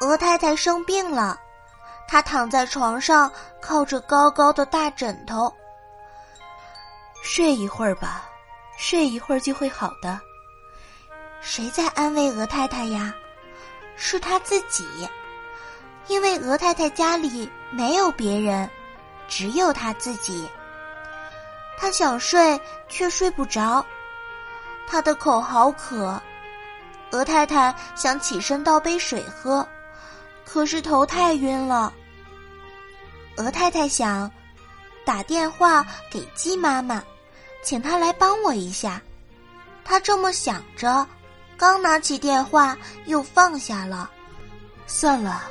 鹅太太生病了，她躺在床上，靠着高高的大枕头，睡一会儿吧，睡一会儿就会好的。谁在安慰鹅太太呀？是她自己，因为鹅太太家里没有别人，只有她自己。她想睡，却睡不着，她的口好渴。鹅太太想起身倒杯水喝。可是头太晕了。鹅太太想打电话给鸡妈妈，请她来帮我一下。她这么想着，刚拿起电话又放下了。算了，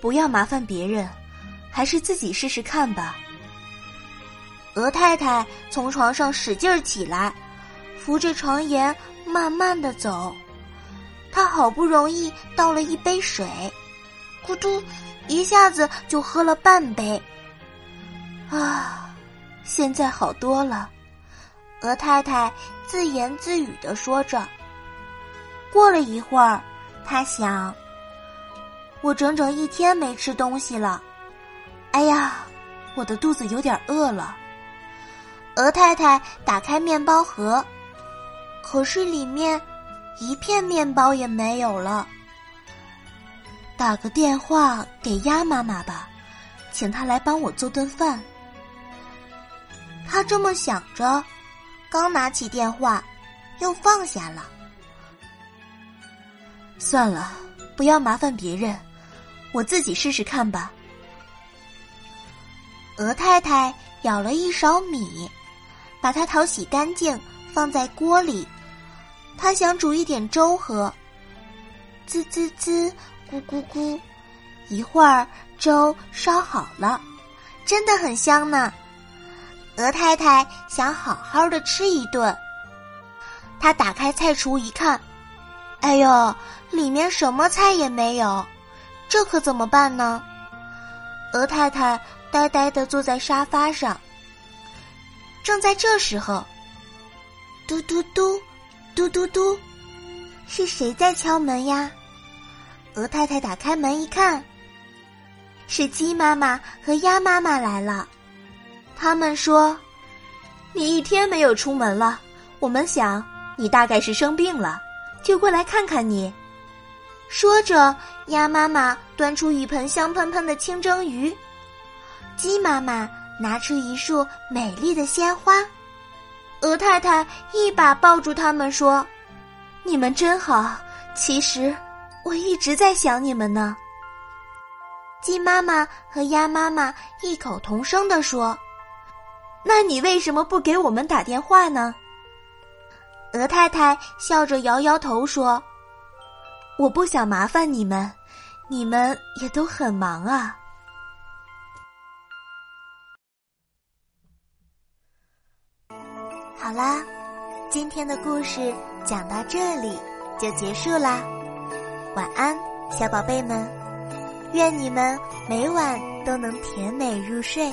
不要麻烦别人，还是自己试试看吧。鹅太太从床上使劲儿起来，扶着床沿慢慢的走。她好不容易倒了一杯水。咕嘟，一下子就喝了半杯。啊，现在好多了。鹅太太自言自语的说着。过了一会儿，他想：“我整整一天没吃东西了。哎呀，我的肚子有点饿了。”鹅太太打开面包盒，可是里面一片面包也没有了。打个电话给鸭妈妈吧，请她来帮我做顿饭。他这么想着，刚拿起电话，又放下了。算了，不要麻烦别人，我自己试试看吧。鹅太太舀了一勺米，把它淘洗干净，放在锅里。她想煮一点粥喝。滋滋滋。咕咕咕，一会儿粥烧好了，真的很香呢。鹅太太想好好的吃一顿。她打开菜橱一看，哎呦，里面什么菜也没有，这可怎么办呢？鹅太太呆呆的坐在沙发上。正在这时候，嘟嘟嘟，嘟嘟嘟，是谁在敲门呀？鹅太太打开门一看，是鸡妈妈和鸭妈妈来了。他们说：“你一天没有出门了，我们想你大概是生病了，就过来看看你。”说着，鸭妈妈端出一盆香喷喷的清蒸鱼，鸡妈妈拿出一束美丽的鲜花。鹅太太一把抱住他们，说：“你们真好。其实……”我一直在想你们呢。鸡妈妈和鸭妈妈异口同声的说：“那你为什么不给我们打电话呢？”鹅太太笑着摇摇头说：“我不想麻烦你们，你们也都很忙啊。”好啦，今天的故事讲到这里就结束啦。晚安，小宝贝们，愿你们每晚都能甜美入睡。